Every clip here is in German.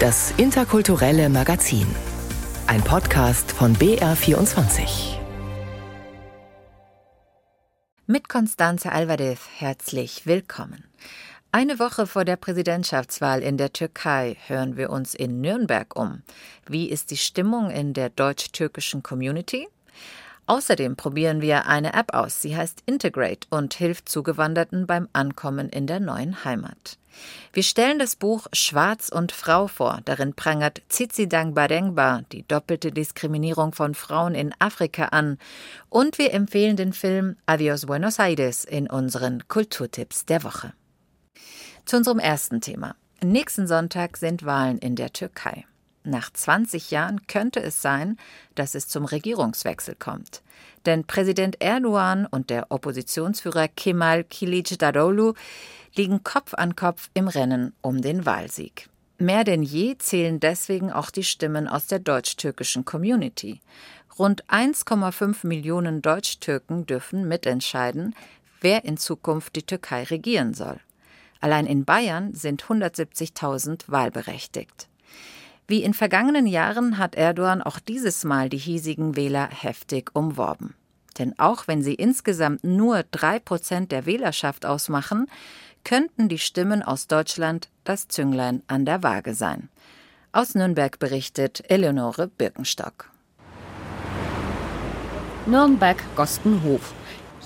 das interkulturelle Magazin. Ein Podcast von BR24. Mit Constanze Alvarez herzlich willkommen. Eine Woche vor der Präsidentschaftswahl in der Türkei hören wir uns in Nürnberg um. Wie ist die Stimmung in der deutsch-türkischen Community? Außerdem probieren wir eine App aus. Sie heißt Integrate und hilft Zugewanderten beim Ankommen in der neuen Heimat. Wir stellen das Buch Schwarz und Frau vor. Darin prangert Tsitsidang Badengba die doppelte Diskriminierung von Frauen in Afrika an. Und wir empfehlen den Film Adios Buenos Aires in unseren Kulturtipps der Woche. Zu unserem ersten Thema. Nächsten Sonntag sind Wahlen in der Türkei. Nach 20 Jahren könnte es sein, dass es zum Regierungswechsel kommt. Denn Präsident Erdogan und der Oppositionsführer Kemal Kılıçdaroğlu liegen Kopf an Kopf im Rennen um den Wahlsieg. Mehr denn je zählen deswegen auch die Stimmen aus der deutsch-türkischen Community. Rund 1,5 Millionen Deutsch-Türken dürfen mitentscheiden, wer in Zukunft die Türkei regieren soll. Allein in Bayern sind 170.000 wahlberechtigt. Wie in vergangenen Jahren hat Erdogan auch dieses Mal die hiesigen Wähler heftig umworben. Denn auch wenn sie insgesamt nur drei Prozent der Wählerschaft ausmachen, könnten die Stimmen aus Deutschland das Zünglein an der Waage sein. Aus Nürnberg berichtet Eleonore Birkenstock. Nürnberg-Gostenhof.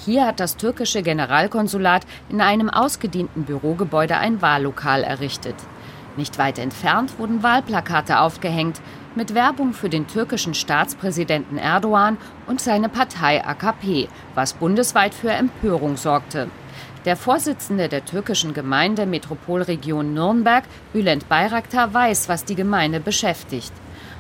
Hier hat das türkische Generalkonsulat in einem ausgedienten Bürogebäude ein Wahllokal errichtet. Nicht weit entfernt wurden Wahlplakate aufgehängt mit Werbung für den türkischen Staatspräsidenten Erdogan und seine Partei AKP, was bundesweit für Empörung sorgte. Der Vorsitzende der türkischen Gemeinde Metropolregion Nürnberg, Bülent Bayraktar, weiß, was die Gemeinde beschäftigt.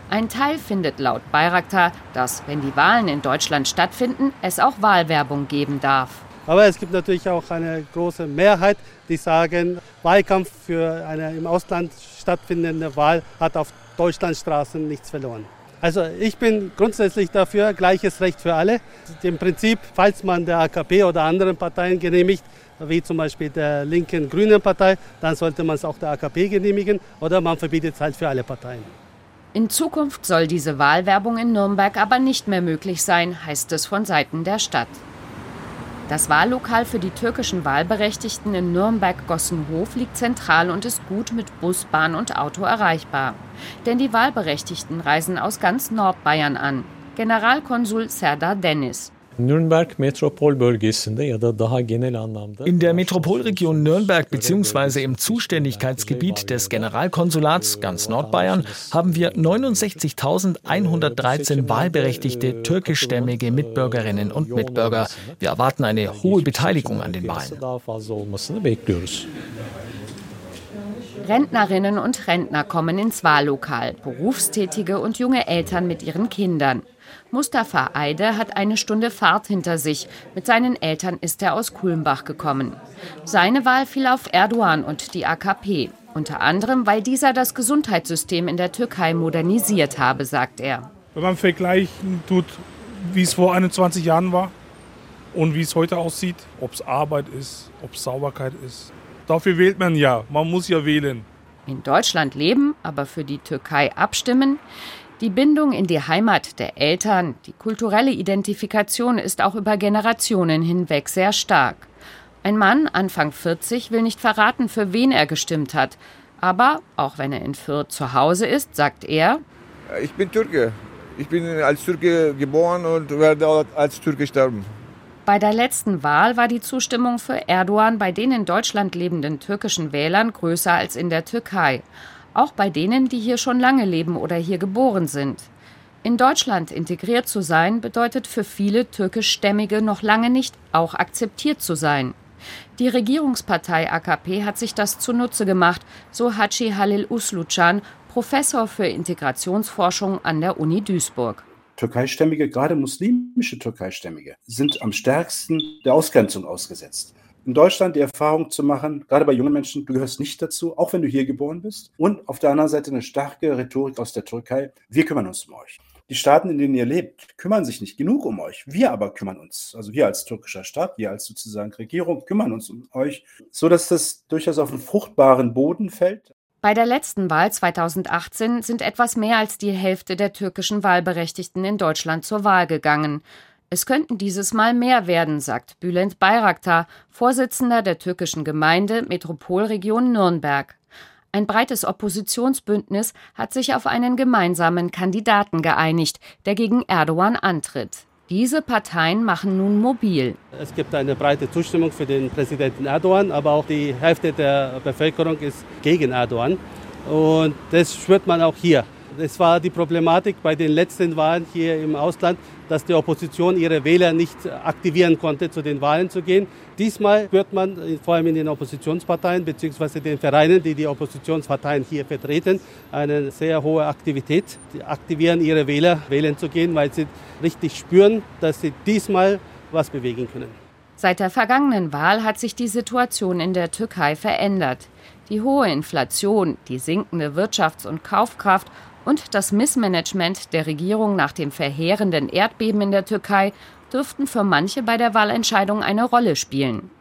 Ein Teil findet laut Bayraktar, dass, wenn die Wahlen in Deutschland stattfinden, es auch Wahlwerbung geben darf. Aber es gibt natürlich auch eine große Mehrheit, die sagen, Wahlkampf für eine im Ausland stattfindende Wahl hat auf Deutschlandstraßen nichts verloren. Also ich bin grundsätzlich dafür, gleiches Recht für alle. Im Prinzip, falls man der AKP oder anderen Parteien genehmigt, wie zum Beispiel der linken Grünen Partei, dann sollte man es auch der AKP genehmigen oder man verbietet es halt für alle Parteien. In Zukunft soll diese Wahlwerbung in Nürnberg aber nicht mehr möglich sein, heißt es von Seiten der Stadt. Das Wahllokal für die türkischen Wahlberechtigten in Nürnberg-Gossenhof liegt zentral und ist gut mit Bus, Bahn und Auto erreichbar. Denn die Wahlberechtigten reisen aus ganz Nordbayern an. Generalkonsul Serdar Dennis. In der Metropolregion Nürnberg bzw. im Zuständigkeitsgebiet des Generalkonsulats ganz Nordbayern haben wir 69.113 wahlberechtigte türkischstämmige Mitbürgerinnen und Mitbürger. Wir erwarten eine hohe Beteiligung an den Wahlen. Rentnerinnen und Rentner kommen ins Wahllokal, Berufstätige und junge Eltern mit ihren Kindern. Mustafa Eide hat eine Stunde Fahrt hinter sich. Mit seinen Eltern ist er aus Kulmbach gekommen. Seine Wahl fiel auf Erdogan und die AKP. Unter anderem, weil dieser das Gesundheitssystem in der Türkei modernisiert habe, sagt er. Wenn man vergleichen tut, wie es vor 21 Jahren war und wie es heute aussieht, ob es Arbeit ist, ob es Sauberkeit ist. Dafür wählt man ja. Man muss ja wählen. In Deutschland leben, aber für die Türkei abstimmen. Die Bindung in die Heimat der Eltern, die kulturelle Identifikation ist auch über Generationen hinweg sehr stark. Ein Mann, Anfang 40, will nicht verraten, für wen er gestimmt hat. Aber auch wenn er in Fürth zu Hause ist, sagt er: Ich bin Türke. Ich bin als Türke geboren und werde als Türke sterben. Bei der letzten Wahl war die Zustimmung für Erdogan bei den in Deutschland lebenden türkischen Wählern größer als in der Türkei auch bei denen, die hier schon lange leben oder hier geboren sind. In Deutschland integriert zu sein bedeutet für viele türkischstämmige noch lange nicht auch akzeptiert zu sein. Die Regierungspartei AKP hat sich das zunutze gemacht, so Hachi Halil Uslucan, Professor für Integrationsforschung an der Uni Duisburg. Türkeistämmige, gerade muslimische Türkeistämmige, sind am stärksten der Ausgrenzung ausgesetzt in Deutschland die Erfahrung zu machen, gerade bei jungen Menschen, du gehörst nicht dazu, auch wenn du hier geboren bist. Und auf der anderen Seite eine starke Rhetorik aus der Türkei, wir kümmern uns um euch. Die Staaten, in denen ihr lebt, kümmern sich nicht genug um euch. Wir aber kümmern uns. Also wir als türkischer Staat, wir als sozusagen Regierung kümmern uns um euch, so dass das durchaus auf einen fruchtbaren Boden fällt. Bei der letzten Wahl 2018 sind etwas mehr als die Hälfte der türkischen Wahlberechtigten in Deutschland zur Wahl gegangen. Es könnten dieses Mal mehr werden, sagt Bülent Bayraktar, Vorsitzender der türkischen Gemeinde Metropolregion Nürnberg. Ein breites Oppositionsbündnis hat sich auf einen gemeinsamen Kandidaten geeinigt, der gegen Erdogan antritt. Diese Parteien machen nun mobil. Es gibt eine breite Zustimmung für den Präsidenten Erdogan, aber auch die Hälfte der Bevölkerung ist gegen Erdogan. Und das spürt man auch hier. Es war die Problematik bei den letzten Wahlen hier im Ausland, dass die Opposition ihre Wähler nicht aktivieren konnte, zu den Wahlen zu gehen. Diesmal hört man vor allem in den Oppositionsparteien bzw. den Vereinen, die die Oppositionsparteien hier vertreten, eine sehr hohe Aktivität. Die aktivieren ihre Wähler, wählen zu gehen, weil sie richtig spüren, dass sie diesmal was bewegen können. Seit der vergangenen Wahl hat sich die Situation in der Türkei verändert. Die hohe Inflation, die sinkende Wirtschafts- und Kaufkraft und das Missmanagement der Regierung nach dem verheerenden Erdbeben in der Türkei dürften für manche bei der Wahlentscheidung eine Rolle spielen.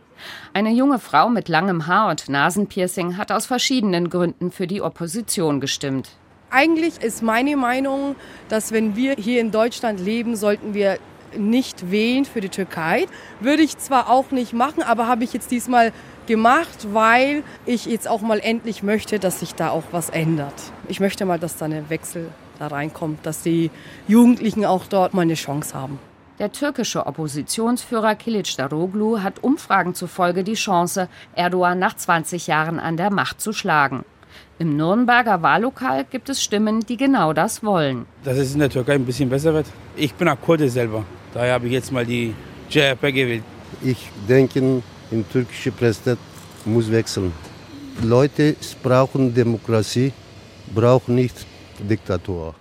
Eine junge Frau mit langem Haar und Nasenpiercing hat aus verschiedenen Gründen für die Opposition gestimmt. Eigentlich ist meine Meinung, dass wenn wir hier in Deutschland leben, sollten wir nicht wählen für die Türkei. Würde ich zwar auch nicht machen, aber habe ich jetzt diesmal gemacht, weil ich jetzt auch mal endlich möchte, dass sich da auch was ändert. Ich möchte mal, dass da ein Wechsel da reinkommt, dass die Jugendlichen auch dort mal eine Chance haben. Der türkische Oppositionsführer Kilic Daroglu hat Umfragen zufolge die Chance, Erdogan nach 20 Jahren an der Macht zu schlagen. Im Nürnberger Wahllokal gibt es Stimmen, die genau das wollen. Dass es in der Türkei ein bisschen besser wird. Ich bin auch Kurde selber. Daher habe ich jetzt mal die CHP gewählt. Ich denke, der türkische Präsident muss wechseln. Leute brauchen Demokratie, brauchen nicht Diktatur.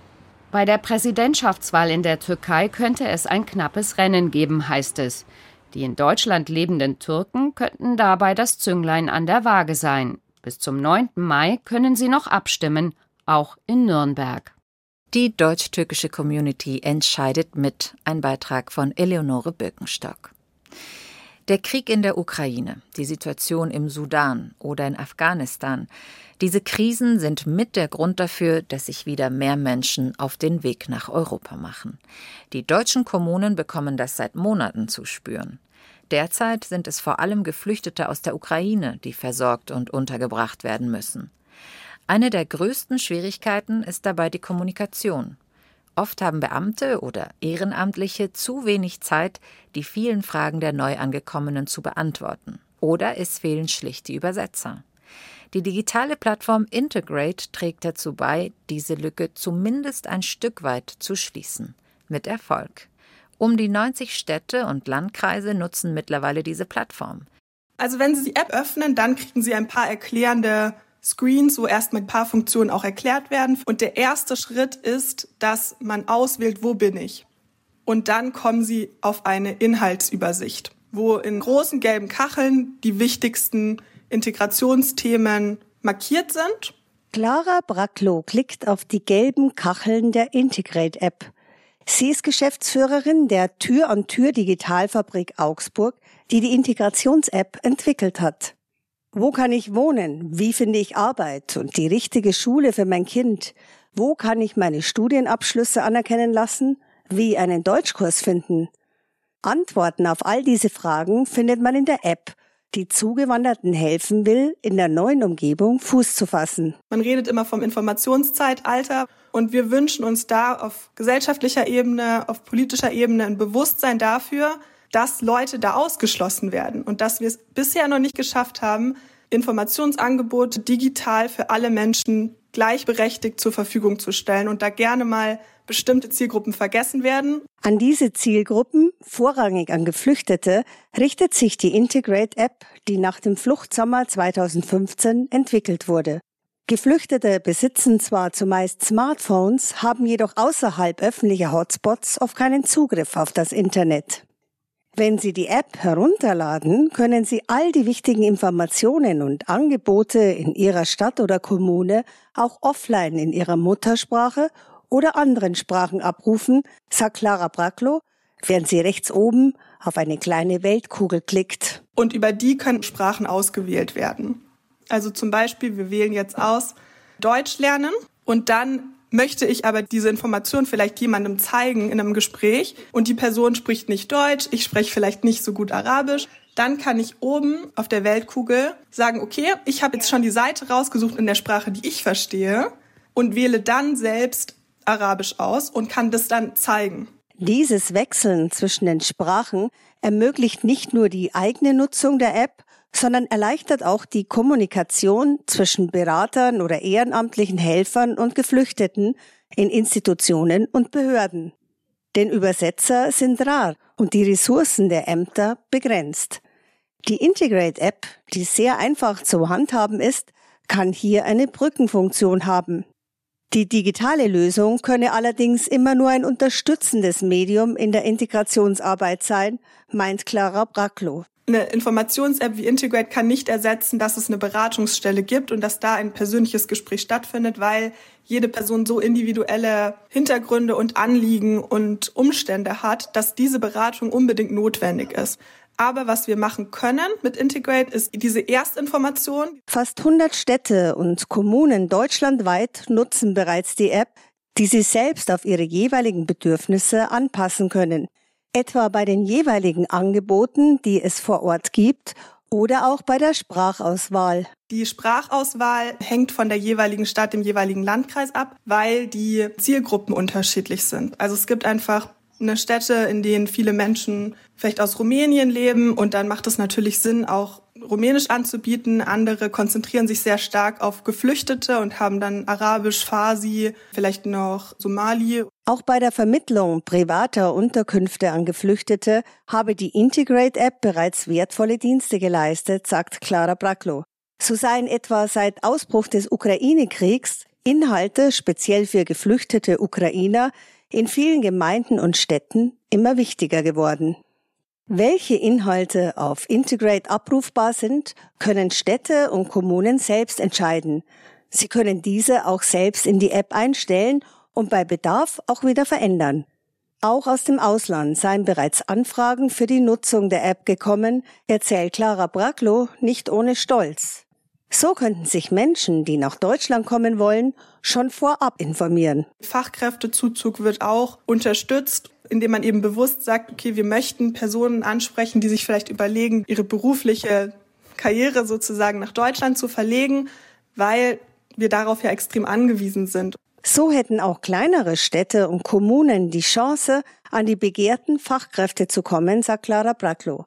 Bei der Präsidentschaftswahl in der Türkei könnte es ein knappes Rennen geben, heißt es. Die in Deutschland lebenden Türken könnten dabei das Zünglein an der Waage sein. Bis zum 9. Mai können sie noch abstimmen, auch in Nürnberg. Die deutsch-türkische Community entscheidet mit. Ein Beitrag von Eleonore Birkenstock. Der Krieg in der Ukraine, die Situation im Sudan oder in Afghanistan, diese Krisen sind mit der Grund dafür, dass sich wieder mehr Menschen auf den Weg nach Europa machen. Die deutschen Kommunen bekommen das seit Monaten zu spüren. Derzeit sind es vor allem Geflüchtete aus der Ukraine, die versorgt und untergebracht werden müssen. Eine der größten Schwierigkeiten ist dabei die Kommunikation. Oft haben Beamte oder Ehrenamtliche zu wenig Zeit, die vielen Fragen der Neuangekommenen zu beantworten. Oder es fehlen schlicht die Übersetzer. Die digitale Plattform Integrate trägt dazu bei, diese Lücke zumindest ein Stück weit zu schließen. Mit Erfolg. Um die 90 Städte und Landkreise nutzen mittlerweile diese Plattform. Also wenn Sie die App öffnen, dann kriegen Sie ein paar erklärende Screens, wo erstmal ein paar Funktionen auch erklärt werden. Und der erste Schritt ist, dass man auswählt, wo bin ich. Und dann kommen Sie auf eine Inhaltsübersicht, wo in großen gelben Kacheln die wichtigsten Integrationsthemen markiert sind. Clara Bracklow klickt auf die gelben Kacheln der Integrate-App. Sie ist Geschäftsführerin der Tür-an-Tür Digitalfabrik Augsburg, die die Integrations-App entwickelt hat. Wo kann ich wohnen? Wie finde ich Arbeit und die richtige Schule für mein Kind? Wo kann ich meine Studienabschlüsse anerkennen lassen? Wie einen Deutschkurs finden? Antworten auf all diese Fragen findet man in der App, die Zugewanderten helfen will, in der neuen Umgebung Fuß zu fassen. Man redet immer vom Informationszeitalter und wir wünschen uns da auf gesellschaftlicher Ebene, auf politischer Ebene ein Bewusstsein dafür, dass Leute da ausgeschlossen werden und dass wir es bisher noch nicht geschafft haben, Informationsangebote digital für alle Menschen gleichberechtigt zur Verfügung zu stellen und da gerne mal bestimmte Zielgruppen vergessen werden. An diese Zielgruppen, vorrangig an Geflüchtete, richtet sich die Integrate-App, die nach dem Fluchtsommer 2015 entwickelt wurde. Geflüchtete besitzen zwar zumeist Smartphones, haben jedoch außerhalb öffentlicher Hotspots oft keinen Zugriff auf das Internet. Wenn Sie die App herunterladen, können Sie all die wichtigen Informationen und Angebote in Ihrer Stadt oder Kommune auch offline in Ihrer Muttersprache oder anderen Sprachen abrufen, sagt Clara Bracklow, während sie rechts oben auf eine kleine Weltkugel klickt. Und über die können Sprachen ausgewählt werden. Also zum Beispiel, wir wählen jetzt aus Deutsch lernen und dann möchte ich aber diese Information vielleicht jemandem zeigen in einem Gespräch und die Person spricht nicht Deutsch, ich spreche vielleicht nicht so gut Arabisch, dann kann ich oben auf der Weltkugel sagen, okay, ich habe jetzt schon die Seite rausgesucht in der Sprache, die ich verstehe und wähle dann selbst Arabisch aus und kann das dann zeigen. Dieses Wechseln zwischen den Sprachen ermöglicht nicht nur die eigene Nutzung der App, sondern erleichtert auch die Kommunikation zwischen Beratern oder ehrenamtlichen Helfern und Geflüchteten in Institutionen und Behörden. Denn Übersetzer sind rar und die Ressourcen der Ämter begrenzt. Die Integrate App, die sehr einfach zu handhaben ist, kann hier eine Brückenfunktion haben. Die digitale Lösung könne allerdings immer nur ein unterstützendes Medium in der Integrationsarbeit sein, meint Clara Bracklow. Eine Informations-App wie Integrate kann nicht ersetzen, dass es eine Beratungsstelle gibt und dass da ein persönliches Gespräch stattfindet, weil jede Person so individuelle Hintergründe und Anliegen und Umstände hat, dass diese Beratung unbedingt notwendig ist. Aber was wir machen können mit Integrate ist diese Erstinformation. Fast 100 Städte und Kommunen deutschlandweit nutzen bereits die App, die sie selbst auf ihre jeweiligen Bedürfnisse anpassen können. Etwa bei den jeweiligen Angeboten, die es vor Ort gibt oder auch bei der Sprachauswahl. Die Sprachauswahl hängt von der jeweiligen Stadt, dem jeweiligen Landkreis ab, weil die Zielgruppen unterschiedlich sind. Also es gibt einfach eine Städte, in denen viele Menschen vielleicht aus Rumänien leben und dann macht es natürlich Sinn, auch Rumänisch anzubieten. Andere konzentrieren sich sehr stark auf Geflüchtete und haben dann Arabisch, Farsi, vielleicht noch Somali. Auch bei der Vermittlung privater Unterkünfte an Geflüchtete habe die Integrate-App bereits wertvolle Dienste geleistet, sagt Clara Bracklow. So seien etwa seit Ausbruch des Ukraine-Kriegs Inhalte speziell für geflüchtete Ukrainer in vielen Gemeinden und Städten immer wichtiger geworden. Welche Inhalte auf Integrate abrufbar sind, können Städte und Kommunen selbst entscheiden. Sie können diese auch selbst in die App einstellen und bei Bedarf auch wieder verändern. Auch aus dem Ausland seien bereits Anfragen für die Nutzung der App gekommen, erzählt Clara Bracklow nicht ohne Stolz. So könnten sich Menschen, die nach Deutschland kommen wollen, schon vorab informieren. Fachkräftezuzug wird auch unterstützt, indem man eben bewusst sagt, okay, wir möchten Personen ansprechen, die sich vielleicht überlegen, ihre berufliche Karriere sozusagen nach Deutschland zu verlegen, weil wir darauf ja extrem angewiesen sind. So hätten auch kleinere Städte und Kommunen die Chance, an die begehrten Fachkräfte zu kommen, sagt Clara Bracklow.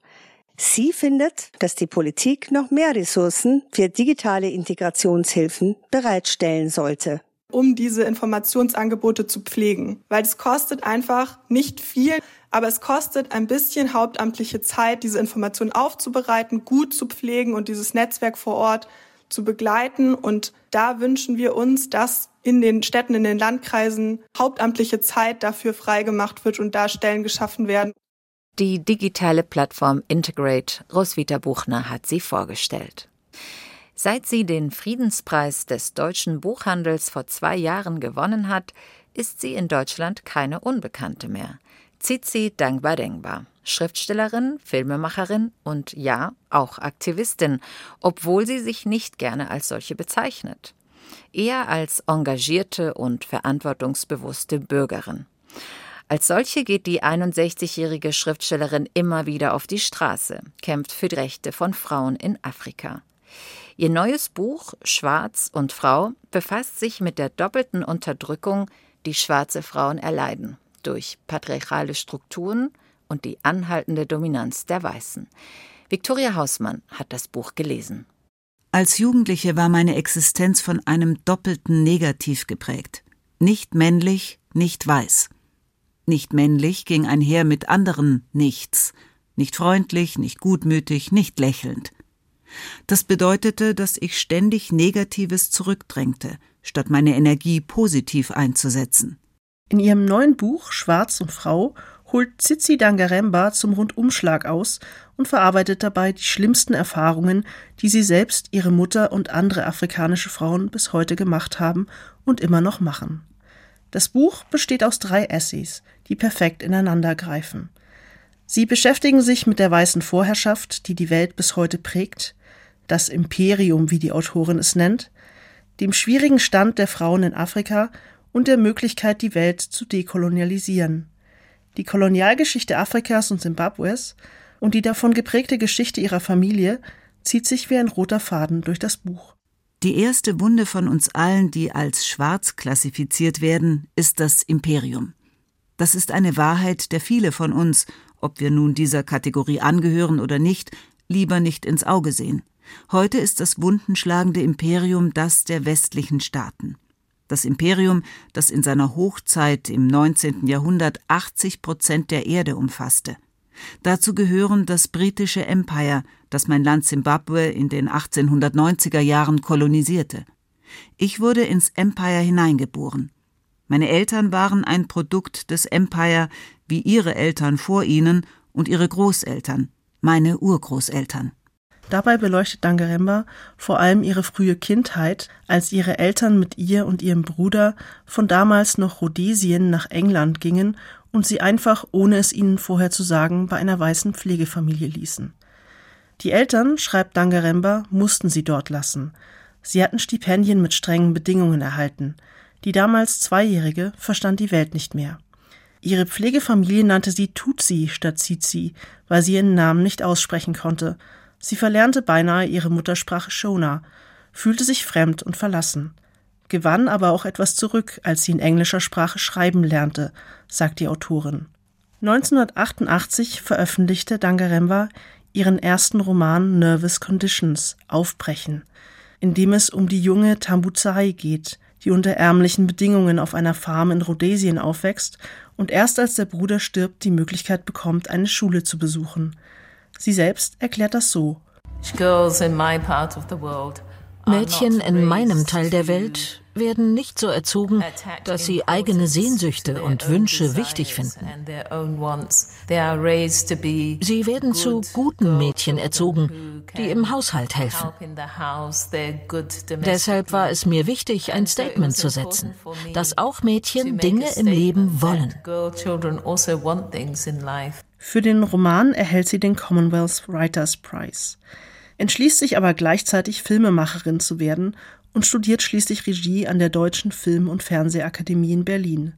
Sie findet, dass die Politik noch mehr Ressourcen für digitale Integrationshilfen bereitstellen sollte um diese Informationsangebote zu pflegen. Weil es kostet einfach nicht viel, aber es kostet ein bisschen hauptamtliche Zeit, diese Informationen aufzubereiten, gut zu pflegen und dieses Netzwerk vor Ort zu begleiten. Und da wünschen wir uns, dass in den Städten, in den Landkreisen hauptamtliche Zeit dafür freigemacht wird und da Stellen geschaffen werden. Die digitale Plattform Integrate, Roswitha Buchner hat sie vorgestellt. Seit sie den Friedenspreis des deutschen Buchhandels vor zwei Jahren gewonnen hat, ist sie in Deutschland keine Unbekannte mehr. Zizi Dangba Dengba, Schriftstellerin, Filmemacherin und ja, auch Aktivistin, obwohl sie sich nicht gerne als solche bezeichnet. Eher als engagierte und verantwortungsbewusste Bürgerin. Als solche geht die 61-jährige Schriftstellerin immer wieder auf die Straße, kämpft für die Rechte von Frauen in Afrika. Ihr neues Buch Schwarz und Frau befasst sich mit der doppelten Unterdrückung, die schwarze Frauen erleiden, durch patriarchale Strukturen und die anhaltende Dominanz der Weißen. Viktoria Hausmann hat das Buch gelesen. Als Jugendliche war meine Existenz von einem doppelten Negativ geprägt. Nicht männlich, nicht weiß. Nicht männlich ging einher mit anderen Nichts, nicht freundlich, nicht gutmütig, nicht lächelnd. Das bedeutete, dass ich ständig Negatives zurückdrängte, statt meine Energie positiv einzusetzen. In ihrem neuen Buch Schwarz und Frau holt Tsitsi Dangaremba zum Rundumschlag aus und verarbeitet dabei die schlimmsten Erfahrungen, die sie selbst, ihre Mutter und andere afrikanische Frauen bis heute gemacht haben und immer noch machen. Das Buch besteht aus drei Essays, die perfekt ineinandergreifen. Sie beschäftigen sich mit der weißen Vorherrschaft, die die Welt bis heute prägt, das Imperium, wie die Autorin es nennt, dem schwierigen Stand der Frauen in Afrika und der Möglichkeit, die Welt zu dekolonialisieren. Die Kolonialgeschichte Afrikas und Simbabwes und die davon geprägte Geschichte ihrer Familie zieht sich wie ein roter Faden durch das Buch. Die erste Wunde von uns allen, die als schwarz klassifiziert werden, ist das Imperium. Das ist eine Wahrheit, der viele von uns, ob wir nun dieser Kategorie angehören oder nicht, lieber nicht ins Auge sehen. Heute ist das wundenschlagende Imperium das der westlichen Staaten. Das Imperium, das in seiner Hochzeit im 19. Jahrhundert 80 Prozent der Erde umfasste. Dazu gehören das britische Empire, das mein Land Simbabwe in den 1890er Jahren kolonisierte. Ich wurde ins Empire hineingeboren. Meine Eltern waren ein Produkt des Empire, wie ihre Eltern vor ihnen und ihre Großeltern, meine Urgroßeltern. Dabei beleuchtet Dangaremba vor allem ihre frühe Kindheit, als ihre Eltern mit ihr und ihrem Bruder von damals noch Rhodesien nach England gingen und sie einfach, ohne es ihnen vorher zu sagen, bei einer weißen Pflegefamilie ließen. Die Eltern, schreibt Dangaremba, mussten sie dort lassen. Sie hatten Stipendien mit strengen Bedingungen erhalten. Die damals Zweijährige verstand die Welt nicht mehr. Ihre Pflegefamilie nannte sie Tutsi statt Zizi, weil sie ihren Namen nicht aussprechen konnte. Sie verlernte beinahe ihre Muttersprache Shona, fühlte sich fremd und verlassen gewann aber auch etwas zurück, als sie in englischer Sprache schreiben lernte, sagt die Autorin. 1988 veröffentlichte Dangaremba ihren ersten Roman Nervous Conditions Aufbrechen, in dem es um die junge Tambuzai geht, die unter ärmlichen Bedingungen auf einer Farm in Rhodesien aufwächst und erst als der Bruder stirbt die Möglichkeit bekommt, eine Schule zu besuchen. Sie selbst erklärt das so. Girls in my part of the world Mädchen in meinem Teil der Welt werden nicht so erzogen, dass sie eigene Sehnsüchte und Wünsche wichtig finden. Sie werden zu guten Mädchen erzogen, die im Haushalt helfen. Deshalb war es mir wichtig, ein Statement zu setzen, dass auch Mädchen Dinge im Leben wollen. Für den Roman erhält sie den Commonwealth Writers Prize entschließt sich aber gleichzeitig Filmemacherin zu werden und studiert schließlich Regie an der Deutschen Film- und Fernsehakademie in Berlin.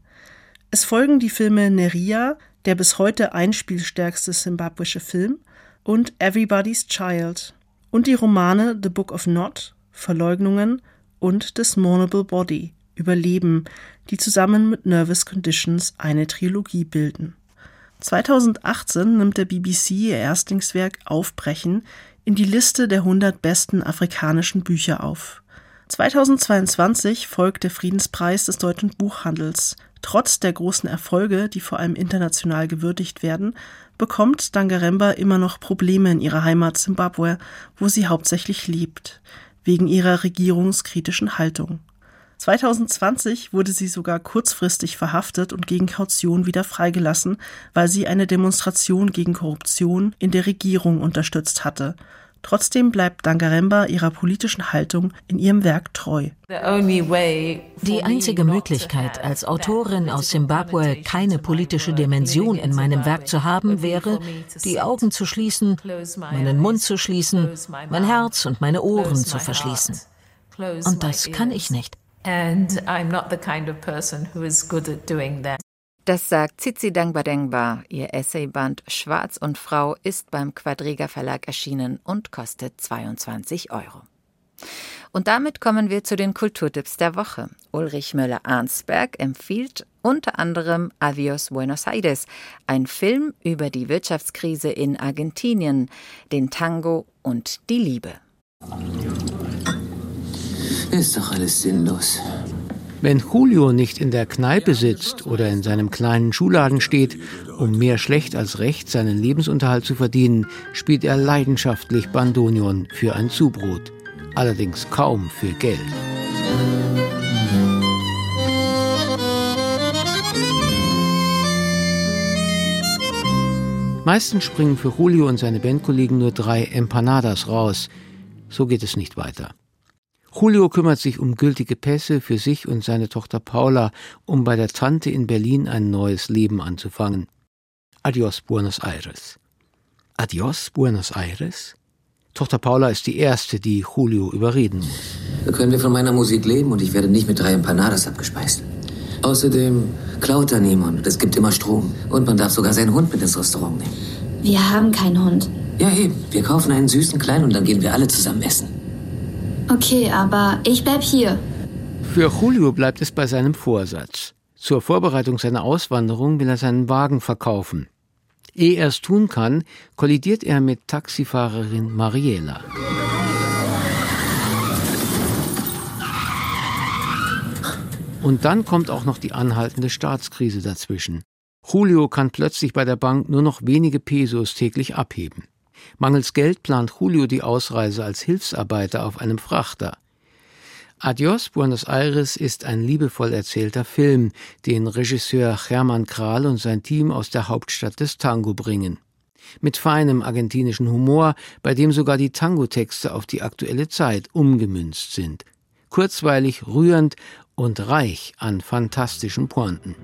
Es folgen die Filme Neria, der bis heute einspielstärkste simbabwische Film, und Everybody's Child und die Romane The Book of Not, Verleugnungen und The Mournable Body, Überleben, die zusammen mit Nervous Conditions eine Trilogie bilden. 2018 nimmt der BBC ihr Erstlingswerk Aufbrechen in die Liste der 100 besten afrikanischen Bücher auf. 2022 folgt der Friedenspreis des deutschen Buchhandels. Trotz der großen Erfolge, die vor allem international gewürdigt werden, bekommt Dangaremba immer noch Probleme in ihrer Heimat Zimbabwe, wo sie hauptsächlich lebt, wegen ihrer regierungskritischen Haltung. 2020 wurde sie sogar kurzfristig verhaftet und gegen Kaution wieder freigelassen, weil sie eine Demonstration gegen Korruption in der Regierung unterstützt hatte. Trotzdem bleibt Dangaremba ihrer politischen Haltung in ihrem Werk treu. Die einzige Möglichkeit, als Autorin aus Simbabwe keine politische Dimension in meinem Werk zu haben, wäre, die Augen zu schließen, meinen Mund zu schließen, mein Herz und meine Ohren zu verschließen. Und das kann ich nicht. And I'm not the kind of person who is good at doing that. Das sagt Zizi Dangbadengba. Ihr Essayband Schwarz und Frau ist beim Quadriga Verlag erschienen und kostet 22 Euro. Und damit kommen wir zu den Kulturtipps der Woche. Ulrich Möller-Arnsberg empfiehlt unter anderem Avios Buenos Aires, ein Film über die Wirtschaftskrise in Argentinien, den Tango und die Liebe. Ist doch alles sinnlos. Wenn Julio nicht in der Kneipe sitzt oder in seinem kleinen Schuhladen steht, um mehr schlecht als recht seinen Lebensunterhalt zu verdienen, spielt er leidenschaftlich Bandonion für ein Zubrot. Allerdings kaum für Geld. Meistens springen für Julio und seine Bandkollegen nur drei Empanadas raus. So geht es nicht weiter. Julio kümmert sich um gültige Pässe für sich und seine Tochter Paula, um bei der Tante in Berlin ein neues Leben anzufangen. Adios Buenos Aires. Adios Buenos Aires? Tochter Paula ist die erste, die Julio überreden muss. Da können wir von meiner Musik leben und ich werde nicht mit drei Empanadas abgespeist. Außerdem klaut da niemand und es gibt immer Strom. Und man darf sogar seinen Hund mit ins Restaurant nehmen. Wir haben keinen Hund. Ja, eben. Wir kaufen einen süßen Kleinen und dann gehen wir alle zusammen essen. Okay, aber ich bleib hier. Für Julio bleibt es bei seinem Vorsatz. Zur Vorbereitung seiner Auswanderung will er seinen Wagen verkaufen. Ehe er es tun kann, kollidiert er mit Taxifahrerin Mariela. Und dann kommt auch noch die anhaltende Staatskrise dazwischen. Julio kann plötzlich bei der Bank nur noch wenige Pesos täglich abheben. Mangels Geld plant Julio die Ausreise als Hilfsarbeiter auf einem Frachter. Adios Buenos Aires ist ein liebevoll erzählter Film, den Regisseur Hermann Kral und sein Team aus der Hauptstadt des Tango bringen. Mit feinem argentinischen Humor, bei dem sogar die Tango-Texte auf die aktuelle Zeit umgemünzt sind. Kurzweilig, rührend und reich an fantastischen Pointen.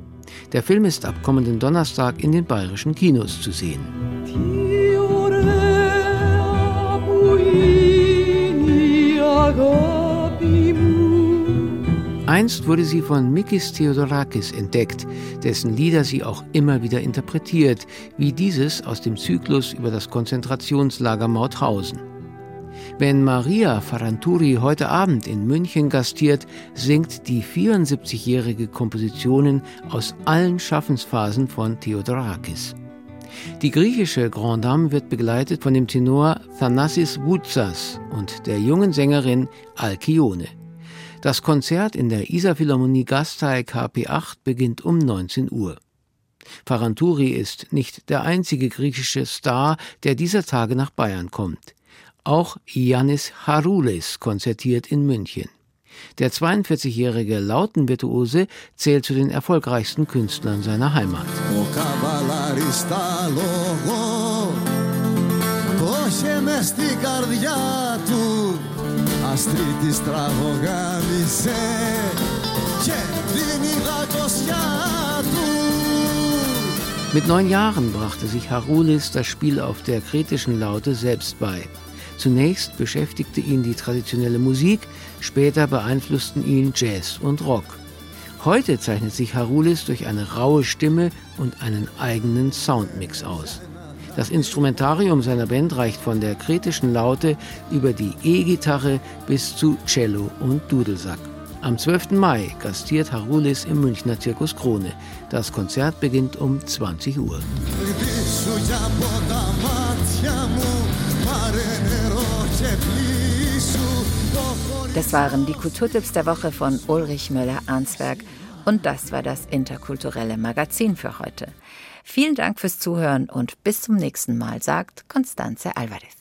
Der Film ist ab kommenden Donnerstag in den bayerischen Kinos zu sehen. Einst wurde sie von Mikis Theodorakis entdeckt, dessen Lieder sie auch immer wieder interpretiert, wie dieses aus dem Zyklus über das Konzentrationslager Mauthausen. Wenn Maria Faranturi heute Abend in München gastiert, singt die 74-jährige Kompositionen aus allen Schaffensphasen von Theodorakis. Die griechische Grand Dame wird begleitet von dem Tenor Thanassis Voutsas und der jungen Sängerin Alkione. Das Konzert in der Isar Philharmonie Gasteig KP8 beginnt um 19 Uhr. Faranturi ist nicht der einzige griechische Star, der dieser Tage nach Bayern kommt. Auch Yannis Haroules konzertiert in München. Der 42-jährige Lautenvirtuose zählt zu den erfolgreichsten Künstlern seiner Heimat. Mit neun Jahren brachte sich Harulis das Spiel auf der kretischen Laute selbst bei. Zunächst beschäftigte ihn die traditionelle Musik, später beeinflussten ihn Jazz und Rock. Heute zeichnet sich Harulis durch eine raue Stimme und einen eigenen Soundmix aus. Das Instrumentarium seiner Band reicht von der kritischen Laute über die E-Gitarre bis zu Cello und Dudelsack. Am 12. Mai gastiert Harulis im Münchner Zirkus Krone. Das Konzert beginnt um 20 Uhr. Das waren die Kulturtipps der Woche von Ulrich Möller-Arnsberg. Und das war das interkulturelle Magazin für heute. Vielen Dank fürs Zuhören und bis zum nächsten Mal, sagt Constanze Alvarez.